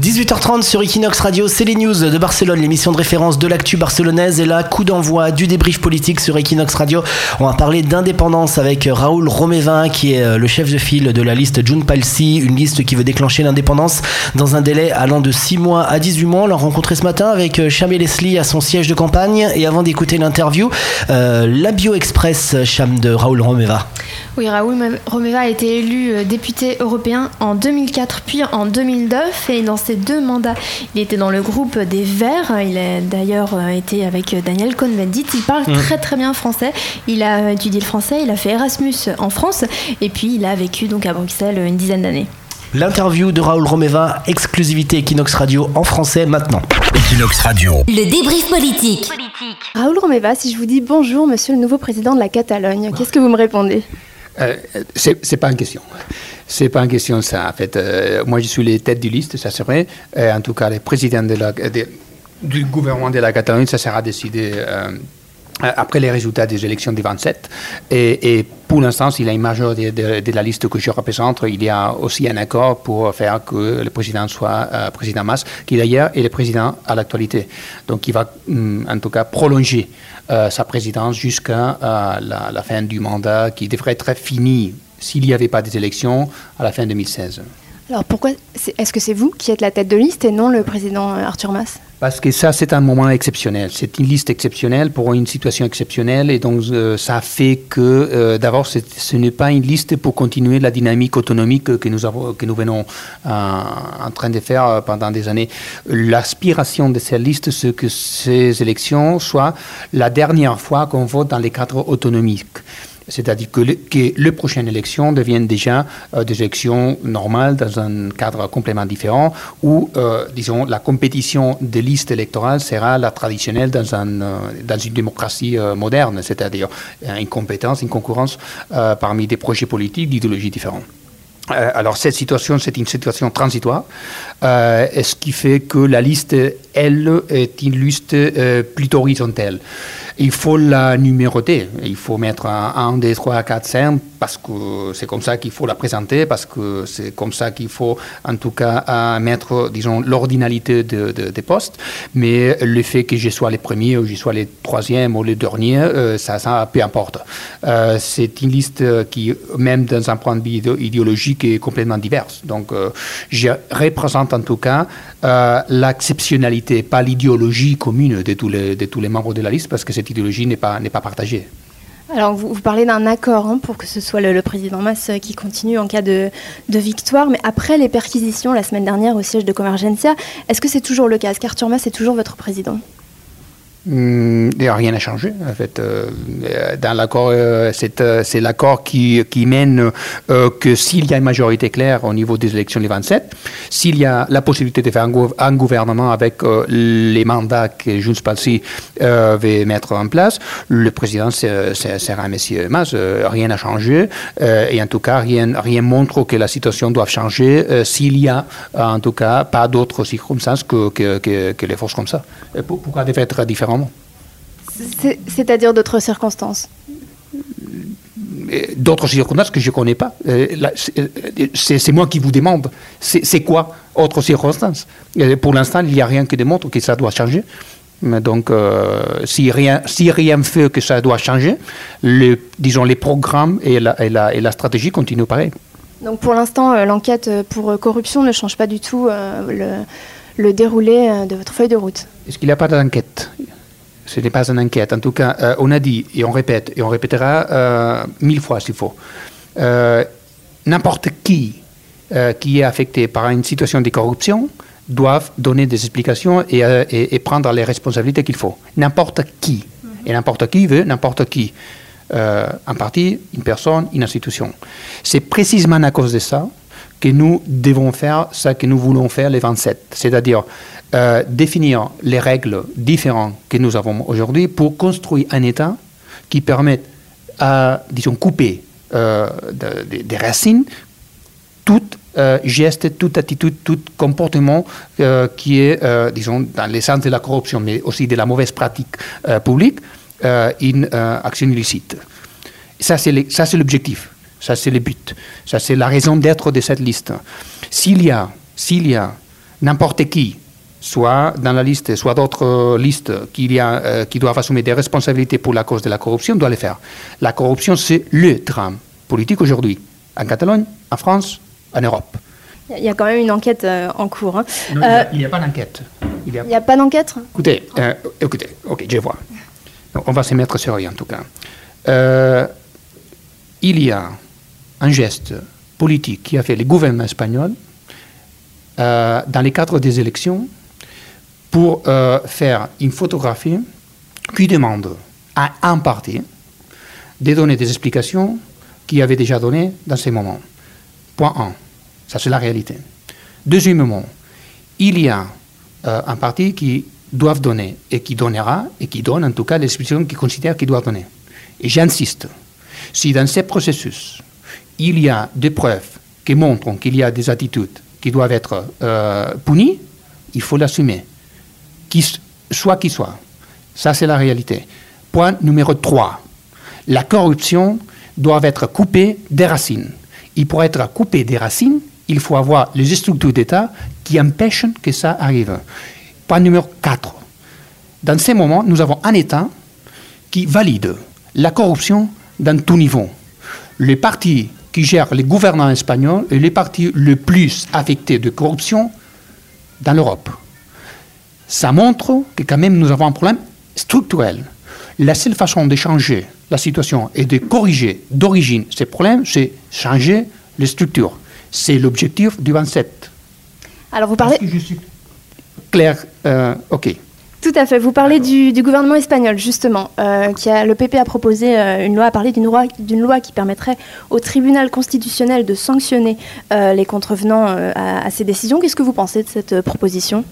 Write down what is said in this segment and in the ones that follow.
18h30 sur Equinox Radio, c'est les news de Barcelone, l'émission de référence de l'actu barcelonaise et là, coup d'envoi du débrief politique sur Equinox Radio. On va parler d'indépendance avec Raoul Romévin qui est euh, le chef de file de la liste June Palsy, une liste qui veut déclencher l'indépendance dans un délai allant de 6 mois à 18 mois. On l'a rencontré ce matin avec euh, Cham et Leslie à son siège de campagne et avant d'écouter l'interview, euh, la Bio Express Cham de Raoul Roméva. Oui, Raoul Romeva a été élu député européen en 2004 puis en 2009 et dans ses deux mandats, il était dans le groupe des Verts. Il a d'ailleurs euh, été avec Daniel Cohn-Bendit. Il parle mmh. très très bien français. Il a étudié le français, il a fait Erasmus en France et puis il a vécu donc à Bruxelles une dizaine d'années. L'interview de Raoul Romeva, exclusivité Equinox Radio en français maintenant. Equinox Radio. Le débrief politique. Raoul Romeva, si je vous dis bonjour, monsieur le nouveau président de la Catalogne, qu'est-ce que vous me répondez? Euh, c'est pas une question. C'est pas une question ça. En fait, euh, moi je suis les têtes de liste, ça serait. Euh, en tout cas, le président de la, du gouvernement de la Catalogne, ça sera décidé après les résultats des élections du 27. Et, pour l'instant, s'il y a une majorité de, la liste que je représente, il y a aussi un accord pour faire que le président soit président Mas, qui d'ailleurs est le président à l'actualité. Donc il va hum, en tout cas prolonger euh, sa présidence jusqu'à euh, la, fin du mandat qui devrait être fini s'il n'y avait pas des élections à la fin 2016. Alors pourquoi est-ce que c'est vous qui êtes la tête de liste et non le président euh, Arthur Mas? Parce que ça, c'est un moment exceptionnel. C'est une liste exceptionnelle pour une situation exceptionnelle. Et donc, ça fait que, d'abord, ce n'est pas une liste pour continuer la dynamique autonomique que nous, avons, que nous venons en train de faire pendant des années. L'aspiration de cette liste, c'est que ces élections soient la dernière fois qu'on vote dans les cadres autonomiques c'est-à-dire que, les prochaines élections deviennent déjà euh, des élections normales dans un cadre complètement différent, où, euh, disons, la compétition des listes électorales sera la traditionnelle dans, un, euh, dans une démocratie moderne, c'est-à-dire une compétence, une concurrence parmi des projets politiques d'idéologies différentes. alors cette situation, c'est une situation transitoire, ce qui fait que la liste, elle, est une liste plutôt horizontale? Il faut la numéroter. Il faut mettre un 1, 2, 3, 4, 5 parce que c'est comme ça qu'il faut la présenter, parce que c'est comme ça qu'il faut en tout cas mettre, disons, l'ordinalité des postes. Mais le fait que je sois les premiers ou je sois les troisièmes ou les derniers, euh, ça, ça, peu importe. Euh, c'est une liste qui, même dans un point de vue idéologique, est complètement diverse. Donc, euh, je représente en tout cas l'exceptionnalité, pas l'idéologie commune de tous, les, membres de la liste, parce que cette idéologie n'est pas partagée. Alors, vous, parlez d'un accord hein, pour que ce soit le, président Mas qui continue en cas de, victoire, mais après les perquisitions la semaine dernière au siège de Convergencia, est-ce que c'est toujours le cas? Est-ce qu'Arthur Mas est toujours votre président? Hmm, rien n'a changé. En fait, euh, euh, euh, c'est l'accord qui, mène que s'il y a une majorité claire au niveau des élections du 27, s'il y a la possibilité de faire un, gouvernement avec les mandats que Junts Palsi veut mettre en place, le président sera M. Mas. rien n'a changé. et en tout cas, rien, rien montre que la situation doit changer s'il y a, en tout cas, pas d'autres circonstances que, les forces comme ça. Pourquoi devrait être différent c'est-à-dire d'autres circonstances D'autres circonstances que je ne connais pas. Euh, c'est moi qui vous demande. C'est quoi autres circonstances Pour l'instant, il n'y a rien qui démontre que ça doit changer. Donc, euh, si, rien, si rien fait que ça doit changer, disons, les programmes et la, et la, et la stratégie continuent pareil. Donc, pour l'instant, euh, l'enquête pour corruption ne change pas du tout le, le déroulé de votre feuille de route Est-ce qu'il n'y a pas d'enquête? Ce n'est pas une enquête. En tout cas, euh, on a dit, et on répète, et on répétera euh, mille fois s'il faut, euh, n'importe qui qui est affecté par une situation de corruption doit donner des explications et, prendre les responsabilités qu'il faut. N'importe qui. Et n'importe qui veut n'importe qui. en partie, une personne, une institution. C'est précisément à cause de ça que nous devons faire ce que nous voulons faire les 27, c'est-à-dire euh, définir les règles différentes que nous avons aujourd'hui pour construire un État qui permette à, disons, couper euh, des racines tout euh, geste, toute attitude, tout comportement qui est, disons, dans l'essence de la corruption, mais aussi de la mauvaise pratique publique, une action illicite. Ça, c'est l'objectif. Ça, c'est le but. Ça, c'est la raison d'être de cette liste. S'il y a, s'il y a n'importe qui, soit dans la liste, soit d'autres listes qui, qui doivent assumer des responsabilités pour la cause de la corruption, doit le faire. La corruption, c'est le drame politique aujourd'hui, en Catalogne, en France, en Europe. Il y a quand même une enquête en cours. Hein. il n'y a, pas d'enquête. Il n'y a... pas d'enquête? Écoutez, écoutez, ok, je vois. on va se mettre sur rien en tout cas. Euh, il y a un geste politique qui a fait le gouvernement espagnol euh, dans les cadres des élections pour euh, faire une photographie qui demande à un parti de donner des explications qu'il avait déjà données dans ces moments. Point 1. Ça, c'est la réalité. Deuxièmement, il y a un parti qui doit donner et qui donnera, et qui donne en tout cas les explications qu'il considère qu'il doit donner. Et j'insiste, si dans ce processus, il y a des preuves qui montrent qu'il y a des attitudes qui doivent être euh, punies, il faut l'assumer, soit qui soit. Ça, c'est la réalité. Point numéro 3. La corruption doit être coupée des racines. Et pour être coupée des racines, il faut avoir les structures d'État qui empêchent que ça arrive. Point numéro 4. Dans ces moments, nous avons un État qui valide la corruption dans tout niveau. Les partis qui gèrent les gouvernements espagnols est les partis le plus affectés de corruption dans l'Europe. Ça montre que quand même nous avons un problème structurel. La seule façon de changer la situation et de corriger d'origine ces problèmes, c'est changer les structures. C'est l'objectif du 27. Alors vous parlez... clair, euh, ok. Tout à fait. Vous parlez du, gouvernement espagnol, justement. Euh, qui a, le PP a proposé euh, une loi, a parlé d'une loi, loi qui permettrait au tribunal constitutionnel de sanctionner euh, les contrevenants à, ces décisions. Qu'est-ce que vous pensez de cette proposition?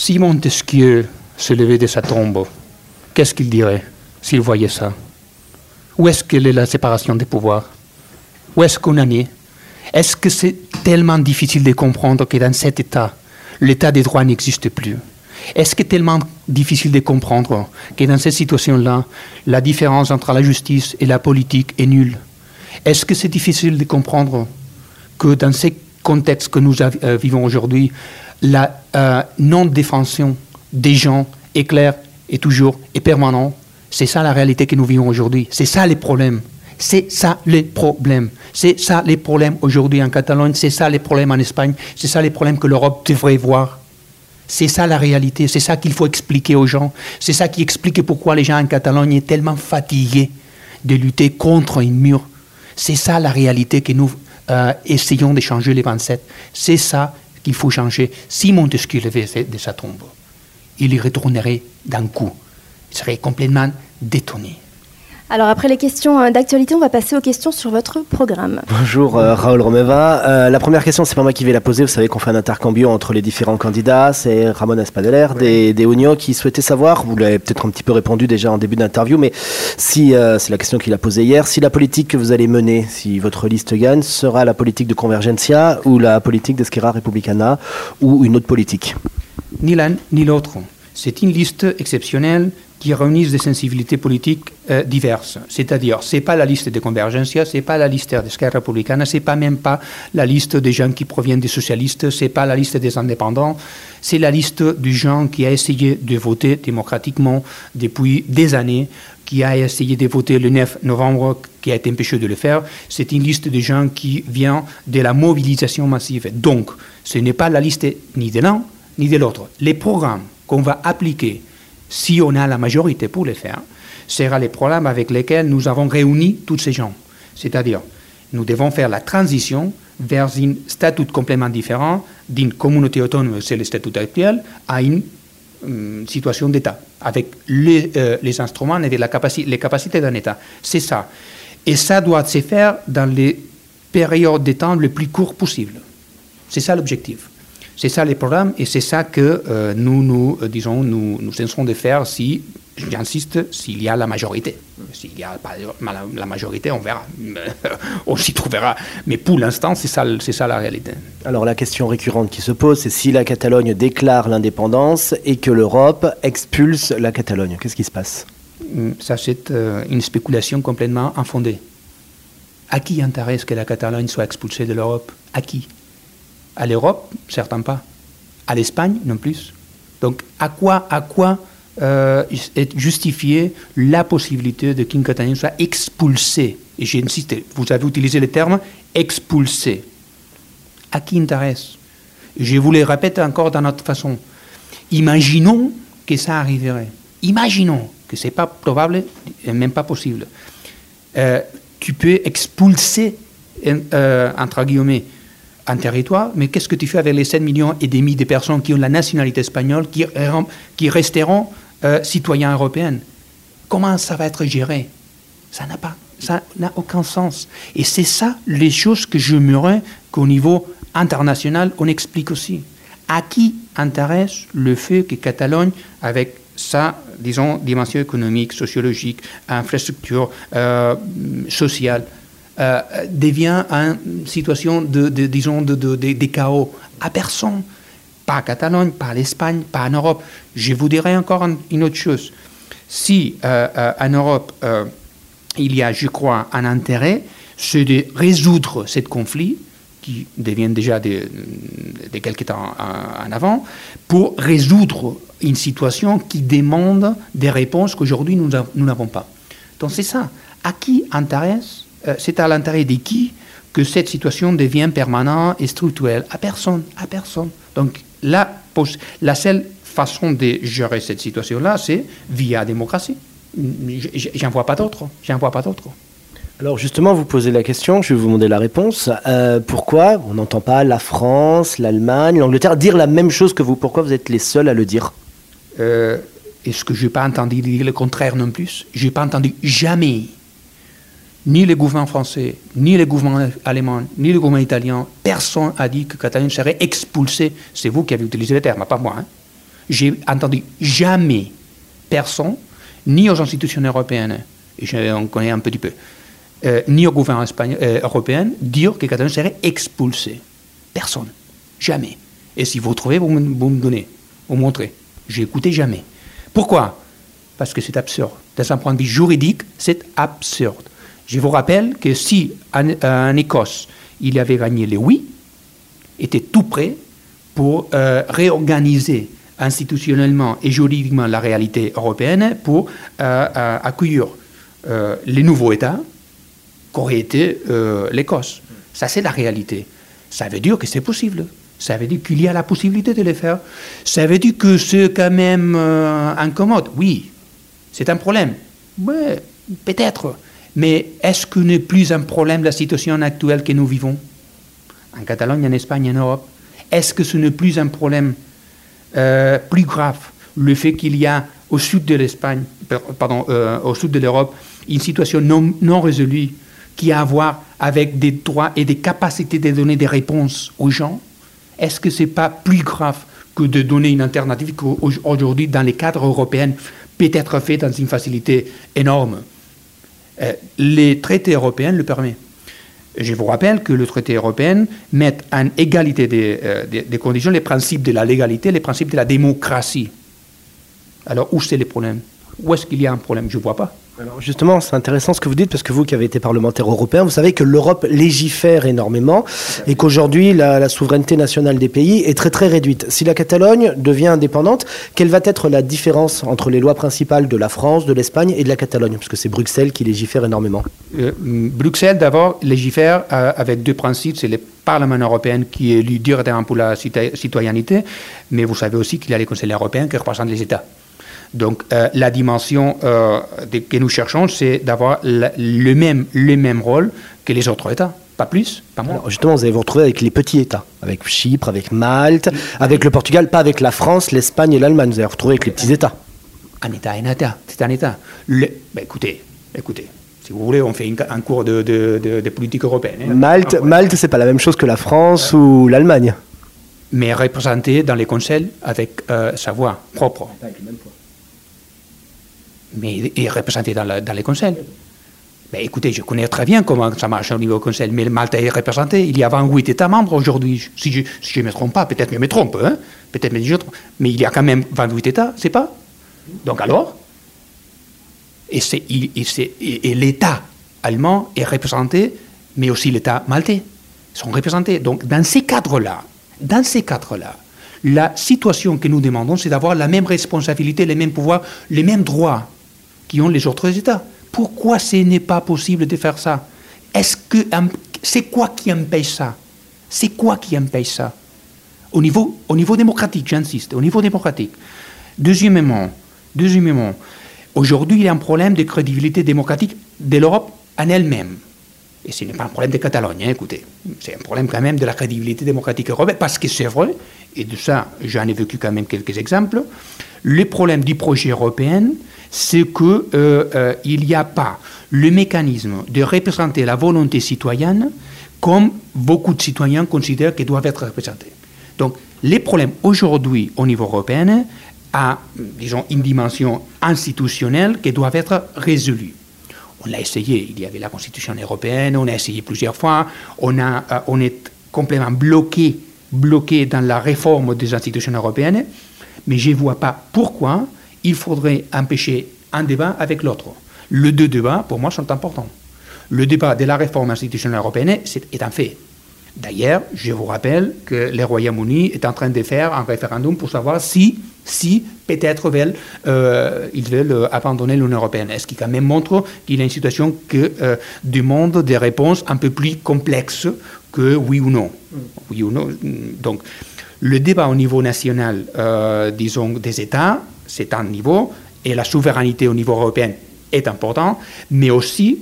Si Montesquieu se levait de sa tombe, qu'est-ce qu'il dirait s'il voyait ça? Où est-ce qu'elle est la séparation des pouvoirs? Où est-ce qu'on en est? Est-ce que c'est tellement difficile de comprendre que dans cet État, l'état des droits n'existe plus? Est-ce que c'est tellement difficile de comprendre que dans cette situation-là, la différence entre la justice et la politique est nulle? Est-ce que c'est difficile de comprendre que dans ce contexte que nous euh, vivons aujourd'hui, la euh, non-défension des gens est claire et toujours et permanente C'est ça la réalité que nous vivons aujourd'hui. C'est ça les problèmes. C'est ça les problèmes. C'est ça les problèmes aujourd'hui en Catalogne. C'est ça les problèmes en Espagne. C'est ça les problèmes que l'Europe devrait voir. C'est ça la réalité, c'est ça qu'il faut expliquer aux gens. C'est ça qui explique pourquoi les gens en Catalogne sont tellement fatigués de lutter contre un mur. C'est ça la réalité que nous euh, essayons de changer les 27. C'est ça qu'il faut changer. Si Montesquieu levait de sa tombe, il y retournerait d'un coup. Il serait complètement détonné. Alors après les questions euh, d'actualité, on va passer aux questions sur votre programme. Bonjour euh, Raoul Romeva. Euh, la première question, c'est pas moi qui vais la poser. Vous savez qu'on fait un intercambio entre les différents candidats. C'est Ramon Espadeler des, des qui souhaitait savoir, vous l'avez peut-être un petit peu répondu déjà en début d'interview, mais si c'est la question qu'il a posée hier, si la politique que vous allez mener, si votre liste gagne, sera la politique de Convergencia ou la politique d'Esquerra Republicana ou une autre politique? Ni l'un ni l'autre. C'est une liste exceptionnelle qui réunissent des sensibilités politiques euh, diverses. C'est-à-dire, ce n'est pas la liste de Convergencia, ce n'est pas la liste d'Esquerra Republicana, ce n'est pas même pas la liste des gens qui proviennent des socialistes, ce n'est pas la liste des indépendants, c'est la liste du gens qui a essayé de voter démocratiquement depuis des années, qui a essayé de voter le 9 novembre, qui a été empêché de le faire. C'est une liste de gens qui vient de la mobilisation massive. Donc, ce n'est pas la liste ni de l'un ni de l'autre. Les programmes qu'on va appliquer si on a la majorité pour le faire, sera le problème avec lesquels nous avons réuni tous ces gens. C'est-à-dire, nous devons faire la transition vers un statut complètement différent d'une communauté autonome, c'est le statut actuel, à une hum, situation d'État, avec les, euh, les, instruments et les capacités d'un État. C'est ça. Et ça doit se faire dans les périodes de temps les plus courtes possibles. C'est ça l'objectif. C'est ça les programmes et c'est ça que euh, nous, nous euh, disons, nous, nous cesserons de faire si, j'insiste, s'il y a la majorité. S'il n'y a pas la majorité, on verra. on s'y trouvera. Mais pour l'instant, c'est ça, c'est ça la réalité. Alors la question récurrente qui se pose, c'est si la Catalogne déclare l'indépendance et que l'Europe expulse la Catalogne, qu'est-ce qui se passe? Hum, Ça, c'est euh, une spéculation complètement infondée. À qui intéresse que la Catalogne soit expulsée de l'Europe? À qui? À l'Europe, certains pas. À l'Espagne, non plus. Donc, à quoi, à quoi euh, est justifiée la possibilité de qu'une Catalogne soit expulsée? Et j'insiste, vous avez utilisé le terme expulsé. À qui intéresse? Je vous le répète encore d'une autre façon. Imaginons que ça arriverait. Imaginons que ce n'est pas probable et même pas possible. Euh, tu peux expulser, euh, entre guillemets, un territoire, mais qu'est-ce que tu fais avec les 7 millions et demi de personnes qui ont la nationalité espagnole, qui, resteront euh, citoyens européens? Comment ça va être géré? Ça n'a pas, ça n'a aucun sens. Et c'est ça les choses que j'aimerais qu'au niveau international, on explique aussi. À qui intéresse le fait que Catalogne, avec sa, disons, dimension économique, sociologique, infrastructure euh, sociale, euh, devient une situation de, disons, de, chaos à personne. Pas à Catalogne, pas à l'Espagne, pas en Europe. Je vous dirais encore une autre chose. Si euh, en Europe, il y a, je crois, un intérêt, c'est de résoudre ce conflit, qui devient déjà de, de quelques temps en avant, pour résoudre une situation qui demande des réponses qu'aujourd'hui nous n'avons pas. Donc c'est ça. À qui intéresse euh, C'est à l'intérêt de qui que cette situation devient permanente et structurelle? À personne, à personne. Donc la, la seule façon de gérer cette situation-là, c'est via la démocratie. J'en vois pas d'autre. J'en vois pas d'autre. Alors justement, vous posez la question, je vais vous demander la réponse. Euh, pourquoi on n'entend pas la France, l'Allemagne, l'Angleterre dire la même chose que vous? Pourquoi vous êtes les seuls à le dire? Euh, Est-ce que je n'ai pas entendu dire le contraire non plus? Je n'ai pas entendu jamais, ni le gouvernement français, ni le gouvernement allemand, ni le gouvernement italien, personne a dit que Catalogne serait expulsée. C'est vous qui avez utilisé le terme, pas moi. Hein. J'ai entendu jamais personne, ni aux institutions européennes, et j'en connais un petit peu, euh, ni au gouvernement euh, européen, dire que Catalogne serait expulsée. Personne. Jamais. Et si vous trouvez, vous me, vous donnez, vous me montrez. J'ai écouté jamais. Pourquoi? Parce que c'est absurde. D'un point de vue juridique, c'est absurde. Je vous rappelle que si en, Écosse, il avait gagné le oui, était tout prêt pour euh, réorganiser institutionnellement et juridiquement la réalité européenne pour euh, euh, accueillir les nouveaux États qu'aurait été l'Écosse. Ça, c'est la réalité. Ça veut dire que c'est possible. Ça veut dire qu'il y a la possibilité de le faire. Ça veut dire que c'est quand même incommode. Oui, c'est un problème. Oui, peut-être. Mais est-ce que n'est plus un problème la situation actuelle que nous vivons? En Catalogne, en Espagne, en Europe Est-ce que ce n'est plus un problème euh, plus grave le fait qu'il y a au sud de l'Espagne, pardon, euh, au sud de l'Europe, une situation non, résolue qui a à voir avec des droits et des capacités de donner des réponses aux gens? Est-ce que ce n'est pas plus grave que de donner une alternative qu'aujourd'hui, dans les cadres européens, peut être fait dans une facilité énorme? Les traités européens le permettent. Je vous rappelle que le traité européen met en égalité euh, des, conditions les principes de la légalité, les principes de la démocratie. Alors, où c'est le problème? Où est-ce qu'il y a un problème? Je ne vois pas. Alors justement, c'est intéressant ce que vous dites, parce que vous qui avez été parlementaire européen, vous savez que l'Europe légifère énormément et qu'aujourd'hui, la, souveraineté nationale des pays est très très réduite. Si la Catalogne devient indépendante, quelle va être la différence entre les lois principales de la France, de l'Espagne et de la Catalogne? Parce que c'est Bruxelles qui légifère énormément. Euh, Bruxelles, d'abord, légifère euh, avec deux principes. C'est le Parlement européen qui est élu directement pour la citoyenneté, mais vous savez aussi qu'il y a les conseils européens qui représentent les États. Donc euh, la dimension euh, que nous cherchons, c'est d'avoir le, même, le même rôle que les autres États. Pas plus, pas moins. justement, vous allez vous retrouver avec les petits États, avec Chypre, avec Malte, avec le Portugal, pas avec la France, l'Espagne et l'Allemagne. Vous allez vous retrouver avec les petits États. Un État, un État, c'est un État. Ben, écoutez, écoutez, si vous voulez, on fait un cours de, de, politique européenne. Hein. Malte, ah, Malte, c'est pas la même chose que la France ou l'Allemagne. Mais représenté dans les conseils avec euh, sa voix propre. Avec le même poids mais il est représenté dans, les conseils. Mais écoutez, je connais très bien comment ça marche au niveau conseil, mais Malte est représenté. Il y a 28 États membres aujourd'hui. Si je ne me trompe pas, peut-être que je me trompe, hein peut-être je mais il y a quand même 28 États, c'est pas? Donc alors? Et, et, l'État allemand est représenté, mais aussi l'État maltais sont représentés. Donc dans ces cadres-là, dans ces cadres-là, La situation que nous demandons, c'est d'avoir la même responsabilité, les mêmes pouvoirs, les mêmes droits qui ont les autres États. Pourquoi ce n'est pas possible de faire ça? Est-ce que c'est quoi qui empêche ça? C'est quoi qui empêche ça? Au niveau, au niveau démocratique, j'insiste, au niveau démocratique. Deuxièmement, deuxièmement aujourd'hui, il y a un problème de crédibilité démocratique de l'Europe en elle-même. Et ce n'est pas un problème de Catalogne, hein, écoutez. C'est un problème quand même de la crédibilité démocratique européenne, parce que c'est vrai, et de ça, j'en ai vécu quand même quelques exemples, le problème du projet européen, c'est qu'il euh, euh, n'y a pas le mécanisme de représenter la volonté citoyenne comme beaucoup de citoyens considèrent qu'elle doivent être représentée. Donc, les problèmes aujourd'hui au niveau européen a, disons, une dimension institutionnelle qui doit être résolue. On l'a essayé, il y avait la Constitution européenne, on a essayé plusieurs fois, on, euh, est complètement bloqué, bloqué dans la réforme des institutions européennes, mais je ne vois pas pourquoi il faudrait empêcher un débat avec l'autre. Les deux débats, pour moi, sont importants. Le débat de la réforme institutionnelle européenne est un fait. D'ailleurs, je vous rappelle que le Royaume-Uni est en train de faire un référendum pour savoir si, si peut-être euh, ils veulent euh, abandonner l'Union européenne. Ce qui quand même montre qu'il y a une situation qui euh, demande des réponses un peu plus complexes que oui ou non? Oui ou non. Donc, le débat au niveau national, disons, des États, c'est un niveau, et la souveraineté au niveau européen est important, mais aussi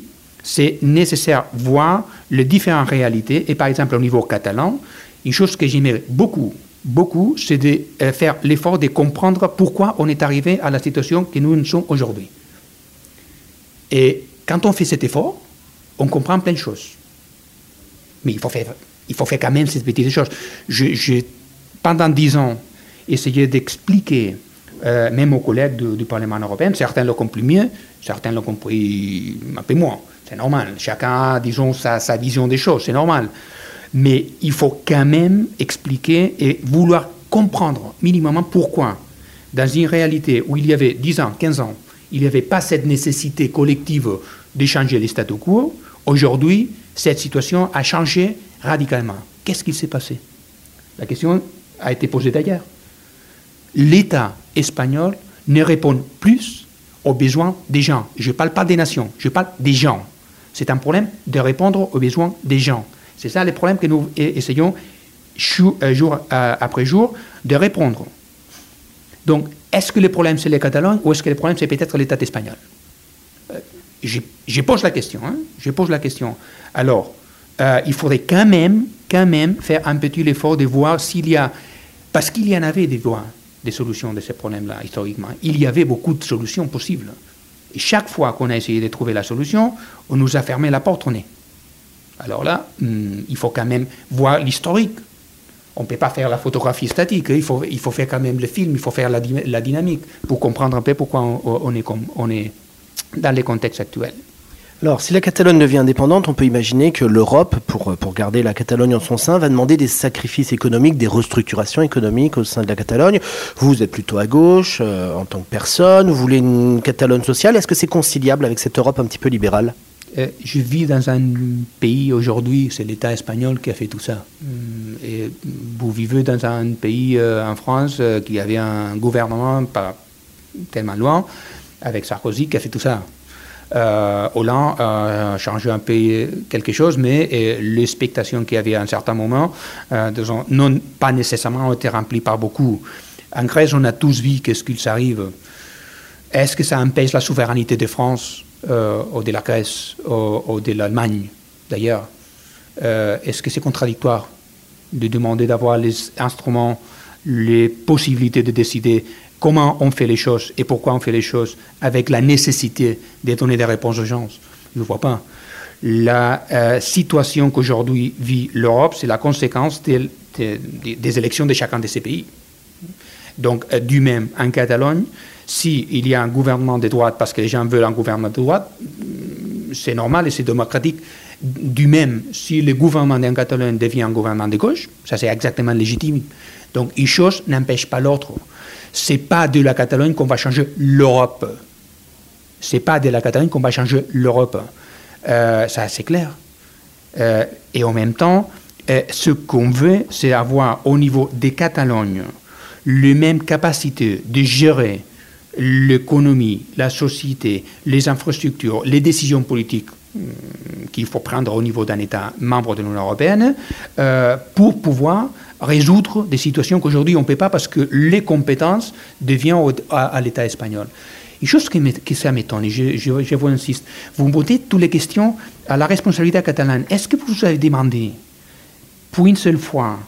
c'est nécessaire voir les différentes réalités. Et par exemple, au niveau catalan, une chose que j'aimerais beaucoup, beaucoup, c'est de euh, faire l'effort de comprendre pourquoi on est arrivé à la situation que nous sommes aujourd'hui. Et quand on fait cet effort, on comprend plein de choses. Mais il faut faire, il faut faire quand même ces petites choses. J'ai, pendant dix ans, essayé d'expliquer, euh, même aux collègues du, du Parlement européen, certains l'ont compris mieux, certains l'ont compris un peu moins. C'est normal. Chacun a, disons, sa, sa vision des choses. C'est normal. Mais il faut quand même expliquer et vouloir comprendre minimum pourquoi, dans une réalité où il y avait 10 ans, 15 ans, il n'y avait pas cette nécessité collective d'échanger les statu quo, aujourd'hui, cette situation a changé radicalement. Qu'est-ce qui s'est passé? La question a été posée d'ailleurs. L'État espagnol ne répond plus aux besoins des gens. Je ne parle pas des nations, je parle des gens. C'est un problème de répondre aux besoins des gens. C'est ça le problème que nous essayons euh, jour euh, après jour de répondre. Donc, est-ce que le problème c'est les Catalans ou est-ce que le problème c'est peut-être l'État espagnol? Euh, je, pose la question. Hein. je pose la question. Alors, il faudrait quand même, quand même faire un petit effort de voir s'il y a, parce qu'il y en avait des des solutions de ces problèmes-là historiquement. Il y avait beaucoup de solutions possibles. Et chaque fois qu'on a essayé de trouver la solution, on nous a fermé la porte au nez. Alors là, hmm, il faut quand même voir l'historique. On ne peut pas faire la photographie statique, il faut, il faut faire quand même le film, il faut faire la, dynamique pour comprendre un peu pourquoi on, est, on est dans les contextes actuels. Alors, si la Catalogne devient indépendante, on peut imaginer que l'Europe, pour, pour garder la Catalogne en son sein, va demander des sacrifices économiques, des restructurations économiques au sein de la Catalogne. Vous, êtes plutôt à gauche euh, en tant que personne, vous voulez une Catalogne sociale. Est-ce que c'est conciliable avec cette Europe un petit peu libérale? Euh, Je vis dans un pays aujourd'hui, c'est l'État espagnol qui a fait tout ça. Mm, et vous vivez dans un pays, euh, en France, qui avait un gouvernement pas tellement loin, avec Sarkozy, qui a fait tout ça. Euh, Hollande a changé un peu quelque chose, mais l'expectation qu'il y avait à un certain moment, euh, pas nécessairement été remplies par beaucoup. En Grèce, on a tous vu qu'est-ce qu'il s'arrive. Est-ce que ça empêche la souveraineté de France euh, ou de la Grèce ou, de l'Allemagne, d'ailleurs? Euh, Est-ce que c'est contradictoire de demander d'avoir les instruments, les possibilités de décider comment on fait les choses et pourquoi on fait les choses avec la nécessité de donner des réponses aux gens. Je ne vois pas. La euh, situation qu'aujourd'hui vit l'Europe, c'est la conséquence des, élections de chacun de ces pays. Donc, euh, du même, en Catalogne, s'il y a un gouvernement de droite parce que les gens veulent un gouvernement de droite, c'est normal et c'est démocratique. Du même, si le gouvernement en Catalogne devient un gouvernement de gauche, ça c'est exactement légitime. Donc, une chose n'empêche pas l'autre c'est pas de la Catalogne qu'on va changer l'Europe. C'est pas de la Catalogne qu'on va changer l'Europe. Euh, ça, c'est clair. Euh, et en même temps, euh, ce qu'on veut, c'est avoir au niveau des Catalognes, les mêmes capacités de gérer l'économie, la société, les infrastructures, les décisions politiques qu'il faut prendre au niveau d'un État membre de l'Union européenne euh, pour pouvoir résoudre des situations qu'aujourd'hui on ne peut pas parce que les compétences deviennent à, l'État espagnol. Une chose qui, qui ça m'étonne, et je, vous insiste, vous me posez toutes les questions à la responsabilité catalane. Est-ce que vous avez demandé, pour une seule fois,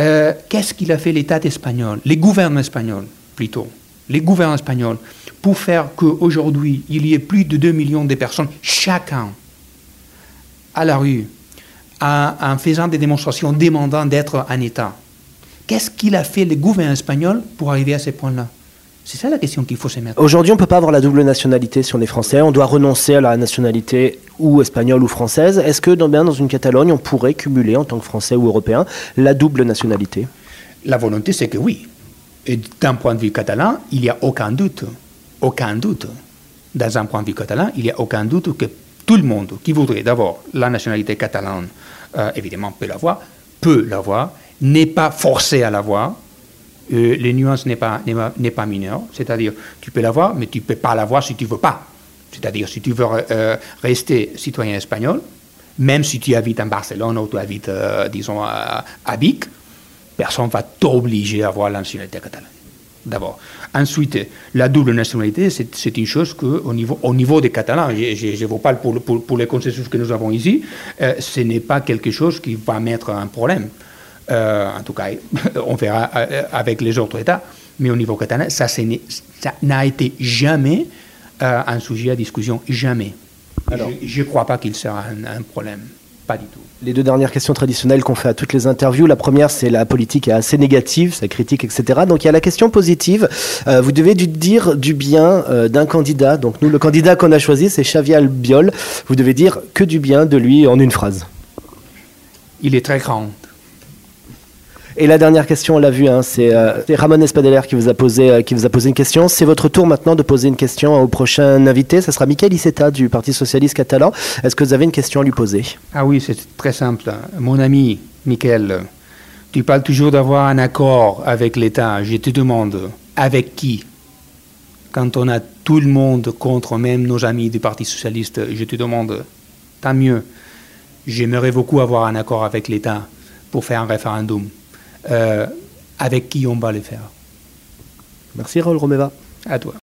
euh, qu'est-ce qu'il a fait l'État espagnol, les gouvernements espagnols plutôt, les gouvernements espagnols, pour faire qu'aujourd'hui il y ait plus de 2 millions de personnes chacun à la rue en, faisant des démonstrations demandant d'être un État. Qu'est-ce qu'il a fait le gouvernement espagnol pour arriver à ce point-là? C'est ça la question qu'il faut se mettre. Aujourd'hui, on ne peut pas avoir la double nationalité si on est français. On doit renoncer à la nationalité ou espagnole ou française. Est-ce que dans, dans une Catalogne, on pourrait cumuler en tant que français ou européen la double nationalité? La volonté, c'est que oui. Et d'un point de vue catalan, il n'y a aucun doute. Aucun doute. Dans un point de vue catalan, il n'y a aucun doute que tout le monde qui voudrait d'abord la nationalité catalane, euh, évidemment, peut l'avoir, peut l'avoir, n'est pas forcé à l'avoir. Euh, les nuances n'est pas, n'est mineure, c'est-à-dire tu peux l'avoir, mais tu ne peux pas l'avoir si tu ne veux pas. C'est-à-dire si tu veux euh, rester citoyen espagnol, même si tu habites en Barcelone ou tu habites, disons, à, à personne ne va t'obliger à avoir la nationalité catalane d'abord. Ensuite, la double nationalité, c'est une chose qu'au niveau, au niveau des Catalans, je, vous parle pour, pour, les consensus que nous avons ici, euh, ce n'est pas quelque chose qui va mettre un problème. Euh, en tout cas, on verra euh, avec les autres États, mais au niveau catalan, ça n'a été jamais un sujet à discussion, jamais. Alors, je ne crois pas qu'il sera un problème. Pas du tout. Les deux dernières questions traditionnelles qu'on fait à toutes les interviews. La première, c'est la politique est assez négative, ça critique, etc. Donc il y a la question positive. Euh, vous devez dire du bien euh, d'un candidat. Donc nous, le candidat qu'on a choisi, c'est Xavier Albiol. Vous devez dire que du bien de lui en une phrase. Il est très grand. Et la dernière question, on l'a vu, hein, euh, c'est Ramon Espadeler qui vous, a posé, euh, qui vous a posé une question. C'est votre tour maintenant de poser une question au prochain invité. Ce sera Michael Iceta du Parti Socialiste Catalan. Est-ce que vous avez une question à lui poser? Ah oui, c'est très simple. Mon ami Michael, tu parles toujours d'avoir un accord avec l'État. Je te demande, avec qui? Quand on a tout le monde contre même nos amis du Parti Socialiste, je te demande, tant mieux. J'aimerais beaucoup avoir un accord avec l'État pour faire un référendum. Euh, avec qui on va les faire. Merci Raoul Romeva. À toi.